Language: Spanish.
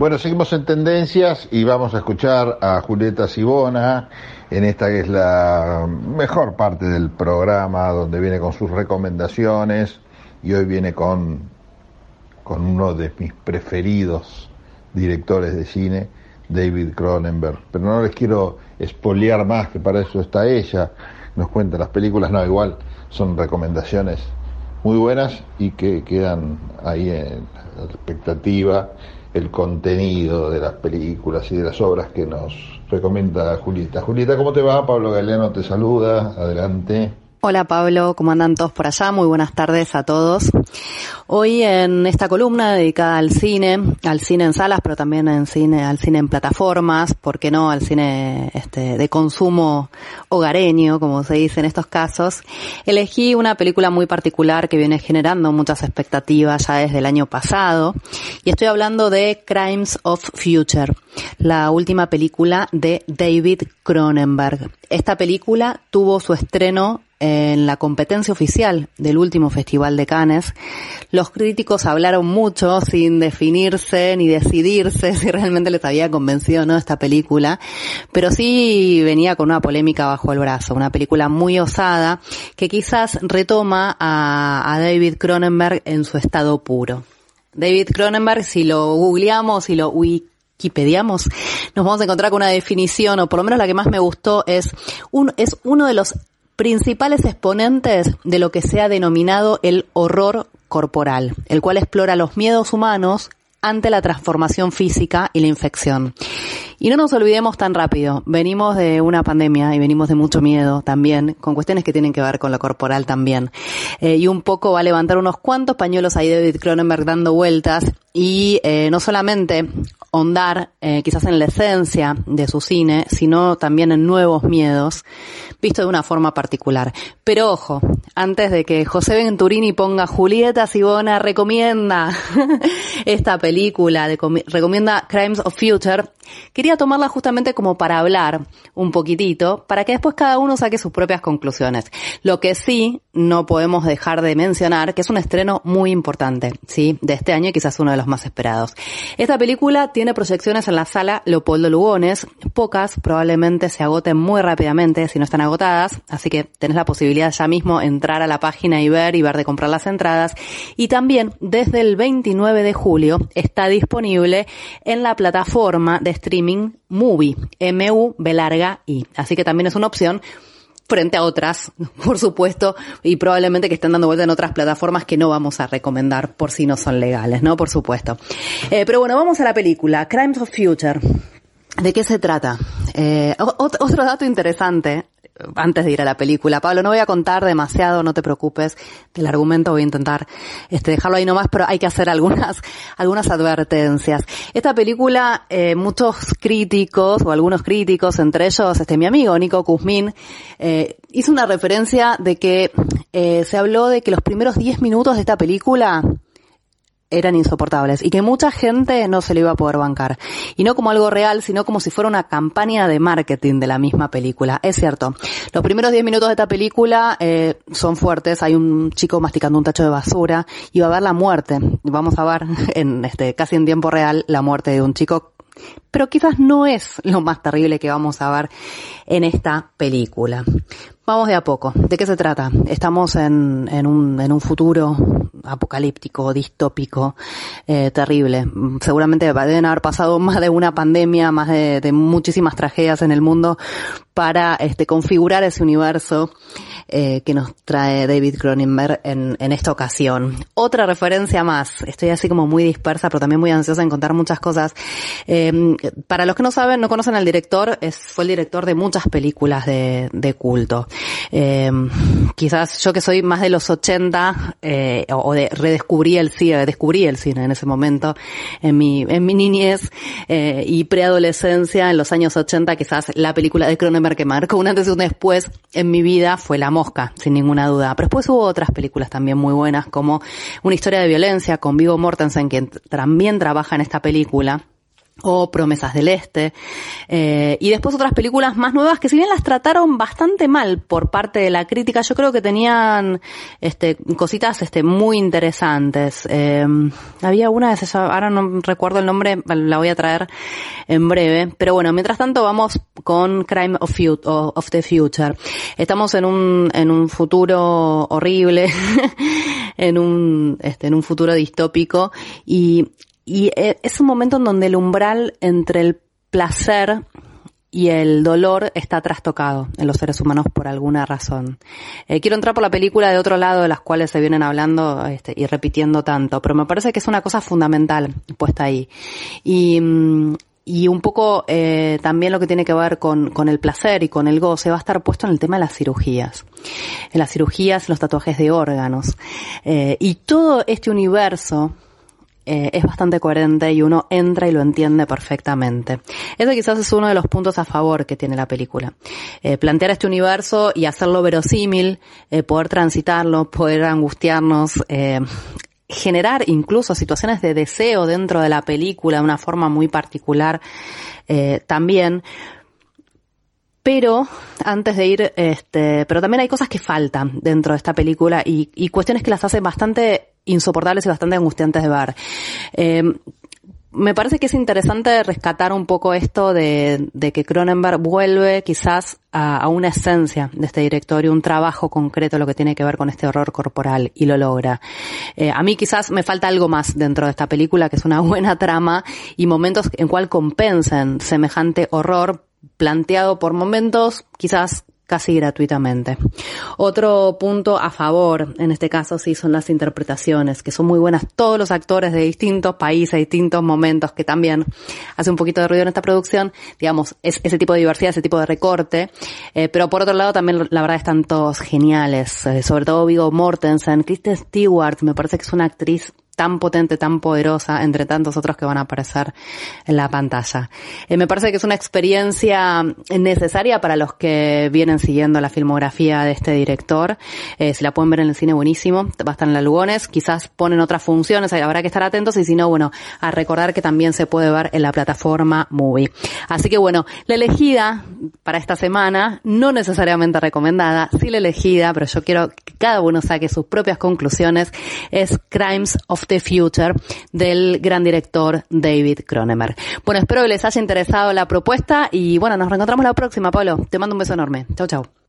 Bueno, seguimos en tendencias y vamos a escuchar a Julieta Sibona en esta que es la mejor parte del programa, donde viene con sus recomendaciones y hoy viene con, con uno de mis preferidos directores de cine, David Cronenberg. Pero no les quiero espolear más, que para eso está ella, nos cuenta las películas, no, igual son recomendaciones muy buenas y que quedan ahí en la expectativa el contenido de las películas y de las obras que nos recomienda Julieta. Julieta, ¿cómo te va? Pablo Galeano te saluda. Adelante. Hola Pablo, ¿cómo andan todos por allá? Muy buenas tardes a todos. Hoy en esta columna dedicada al cine, al cine en salas, pero también en cine, al cine en plataformas, ¿por qué no? Al cine este, de consumo hogareño, como se dice en estos casos, elegí una película muy particular que viene generando muchas expectativas ya desde el año pasado, y estoy hablando de Crimes of Future, la última película de David Cronenberg. Esta película tuvo su estreno en la competencia oficial del último Festival de Cannes, los críticos hablaron mucho sin definirse ni decidirse si realmente les había convencido o no esta película, pero sí venía con una polémica bajo el brazo, una película muy osada que quizás retoma a, David Cronenberg en su estado puro. David Cronenberg, si lo googleamos, si lo wikipediamos, nos vamos a encontrar con una definición, o por lo menos la que más me gustó, es, es uno de los principales exponentes de lo que se ha denominado el horror corporal, el cual explora los miedos humanos ante la transformación física y la infección. Y no nos olvidemos tan rápido, venimos de una pandemia y venimos de mucho miedo también, con cuestiones que tienen que ver con lo corporal también. Eh, y un poco va a levantar unos cuantos pañuelos ahí David Cronenberg dando vueltas y eh, no solamente hondar eh, quizás en la esencia de su cine, sino también en nuevos miedos, visto de una forma particular. Pero ojo, antes de que José Venturini ponga Julieta Sibona recomienda esta película, recomienda Crimes of Future, quería tomarla justamente como para hablar un poquitito, para que después cada uno saque sus propias conclusiones. Lo que sí no podemos dejar de mencionar, que es un estreno muy importante, ¿sí? De este año y quizás uno de los más esperados. Esta película tiene proyecciones en la sala Leopoldo Lugones, pocas probablemente se agoten muy rápidamente si no están agotadas, así que tenés la posibilidad ya mismo entrar a la página y ver y ver de comprar las entradas. Y también desde el 29 de julio está disponible en la plataforma de streaming Movie, M-U-B larga I. Así que también es una opción frente a otras, por supuesto, y probablemente que estén dando vuelta en otras plataformas que no vamos a recomendar por si no son legales, ¿no? Por supuesto. Eh, pero bueno, vamos a la película, Crimes of Future. ¿De qué se trata? Eh, otro dato interesante antes de ir a la película. Pablo, no voy a contar demasiado, no te preocupes del argumento, voy a intentar este, dejarlo ahí nomás, pero hay que hacer algunas, algunas advertencias. Esta película, eh, muchos críticos, o algunos críticos, entre ellos este, mi amigo Nico Kuzmin, eh, hizo una referencia de que eh, se habló de que los primeros 10 minutos de esta película eran insoportables y que mucha gente no se le iba a poder bancar. Y no como algo real, sino como si fuera una campaña de marketing de la misma película. Es cierto, los primeros 10 minutos de esta película eh, son fuertes. Hay un chico masticando un tacho de basura y va a ver la muerte. Vamos a ver en este casi en tiempo real la muerte de un chico pero quizás no es lo más terrible que vamos a ver en esta película. Vamos de a poco. ¿De qué se trata? Estamos en, en, un, en un futuro apocalíptico, distópico, eh, terrible. Seguramente deben haber pasado más de una pandemia, más de, muchísimas tragedias en el mundo para este, configurar ese universo eh, que nos trae David Cronenberg en, esta ocasión. Otra referencia más. Estoy así como muy dispersa, pero también muy ansiosa en contar muchas cosas. Eh, para los que no saben, no conocen al director, es, fue el director de muchas películas de, de culto. Eh, quizás yo que soy más de los 80, eh, o de redescubrí el cine, descubrí el cine en ese momento, en mi, en mi niñez eh, y preadolescencia, en los años 80, quizás la película de Cronenberg que marcó un antes y un después en mi vida fue La Mosca, sin ninguna duda. Pero después hubo otras películas también muy buenas, como Una historia de violencia con Vigo Mortensen, quien también trabaja en esta película o Promesas del Este, eh, y después otras películas más nuevas que si bien las trataron bastante mal por parte de la crítica, yo creo que tenían este, cositas este, muy interesantes. Eh, había una de ahora no recuerdo el nombre, la voy a traer en breve, pero bueno, mientras tanto vamos con Crime of, of the Future. Estamos en un, en un futuro horrible, en un, este, en un futuro distópico, y y eh, es un momento en donde el umbral entre el placer y el dolor está trastocado en los seres humanos por alguna razón. Eh, quiero entrar por la película de otro lado de las cuales se vienen hablando este, y repitiendo tanto, pero me parece que es una cosa fundamental puesta ahí. Y, mm, y un poco eh, también lo que tiene que ver con, con, el placer y con el goce va a estar puesto en el tema de las cirugías. En las cirugías, los tatuajes de órganos. Eh, y todo este universo eh, es bastante coherente y uno entra y lo entiende perfectamente. Ese quizás es uno de los puntos a favor que tiene la película. Eh, plantear este universo y hacerlo verosímil, eh, poder transitarlo, poder angustiarnos, generar incluso situaciones de deseo dentro de la película de una forma muy particular también. Pero antes de ir, este, pero también hay cosas que faltan dentro de esta película y, y cuestiones que las hacen bastante insoportables y bastante angustiantes de ver. Eh, me parece que es interesante rescatar un poco esto de, que Cronenberg vuelve quizás a, una esencia de este directorio, un trabajo concreto lo que tiene que ver con este horror corporal y lo logra. Eh, a mí quizás me falta algo más dentro de esta película, que es una buena trama y momentos en cual compensen semejante horror planteado por momentos quizás casi gratuitamente. Otro punto a favor, en este caso sí, son las interpretaciones, que son muy buenas. Todos los actores de distintos países, distintos momentos, que también hace un poquito de ruido en esta producción, digamos, es ese tipo de diversidad, ese tipo de recorte, eh, pero por otro lado también la verdad están todos geniales, eh, sobre todo Vigo Mortensen, Kristen Stewart, me parece que es una actriz tan potente, tan poderosa, entre tantos otros que van a aparecer en la pantalla. Eh, me parece que es una experiencia necesaria para los que vienen siguiendo la filmografía de este director. Eh, si la pueden ver en el cine, buenísimo. Va a estar en la Lugones. Quizás ponen otras funciones, habrá que estar atentos y si no, bueno, a recordar que también se puede ver en la plataforma Movie. Así que bueno, la elegida para esta semana, no necesariamente recomendada, sí la elegida, pero yo quiero que cada uno saque sus propias conclusiones, es Crimes of the Future del gran director David Cronenberg. Bueno, espero que les haya interesado la propuesta y bueno, nos reencontramos la próxima, Pablo. Te mando un beso enorme. Chau, chau.